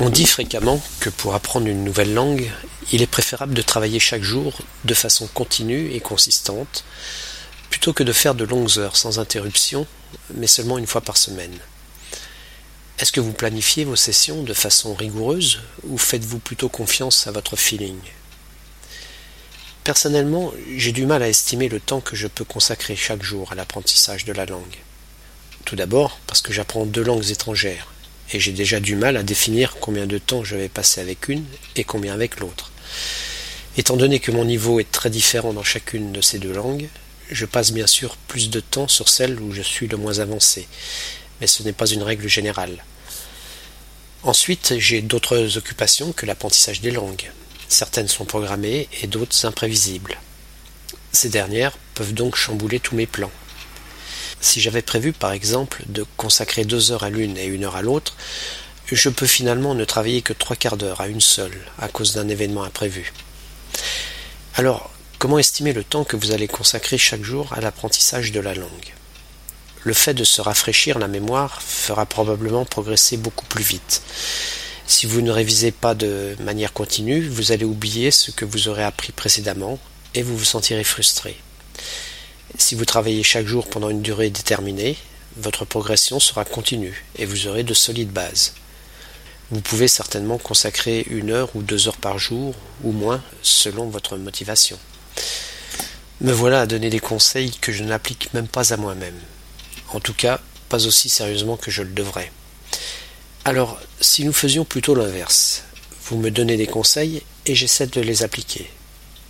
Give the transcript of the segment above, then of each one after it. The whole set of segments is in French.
On dit fréquemment que pour apprendre une nouvelle langue, il est préférable de travailler chaque jour de façon continue et consistante, plutôt que de faire de longues heures sans interruption, mais seulement une fois par semaine. Est-ce que vous planifiez vos sessions de façon rigoureuse ou faites-vous plutôt confiance à votre feeling? Personnellement, j'ai du mal à estimer le temps que je peux consacrer chaque jour à l'apprentissage de la langue. Tout d'abord parce que j'apprends deux langues étrangères, et j'ai déjà du mal à définir combien de temps je vais passer avec une et combien avec l'autre. Étant donné que mon niveau est très différent dans chacune de ces deux langues, je passe bien sûr plus de temps sur celle où je suis le moins avancé, mais ce n'est pas une règle générale. Ensuite, j'ai d'autres occupations que l'apprentissage des langues. Certaines sont programmées et d'autres imprévisibles. Ces dernières peuvent donc chambouler tous mes plans. Si j'avais prévu par exemple de consacrer deux heures à l'une et une heure à l'autre, je peux finalement ne travailler que trois quarts d'heure à une seule à cause d'un événement imprévu. Alors, comment estimer le temps que vous allez consacrer chaque jour à l'apprentissage de la langue? Le fait de se rafraîchir la mémoire fera probablement progresser beaucoup plus vite. Si vous ne révisez pas de manière continue, vous allez oublier ce que vous aurez appris précédemment et vous vous sentirez frustré. Si vous travaillez chaque jour pendant une durée déterminée, votre progression sera continue et vous aurez de solides bases. Vous pouvez certainement consacrer une heure ou deux heures par jour, ou moins, selon votre motivation. Me voilà à donner des conseils que je n'applique même pas à moi-même. En tout cas, pas aussi sérieusement que je le devrais. Alors, si nous faisions plutôt l'inverse, vous me donnez des conseils et j'essaie de les appliquer.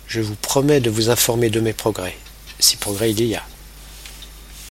Je vous promets de vous informer de mes progrès si progrès il y a.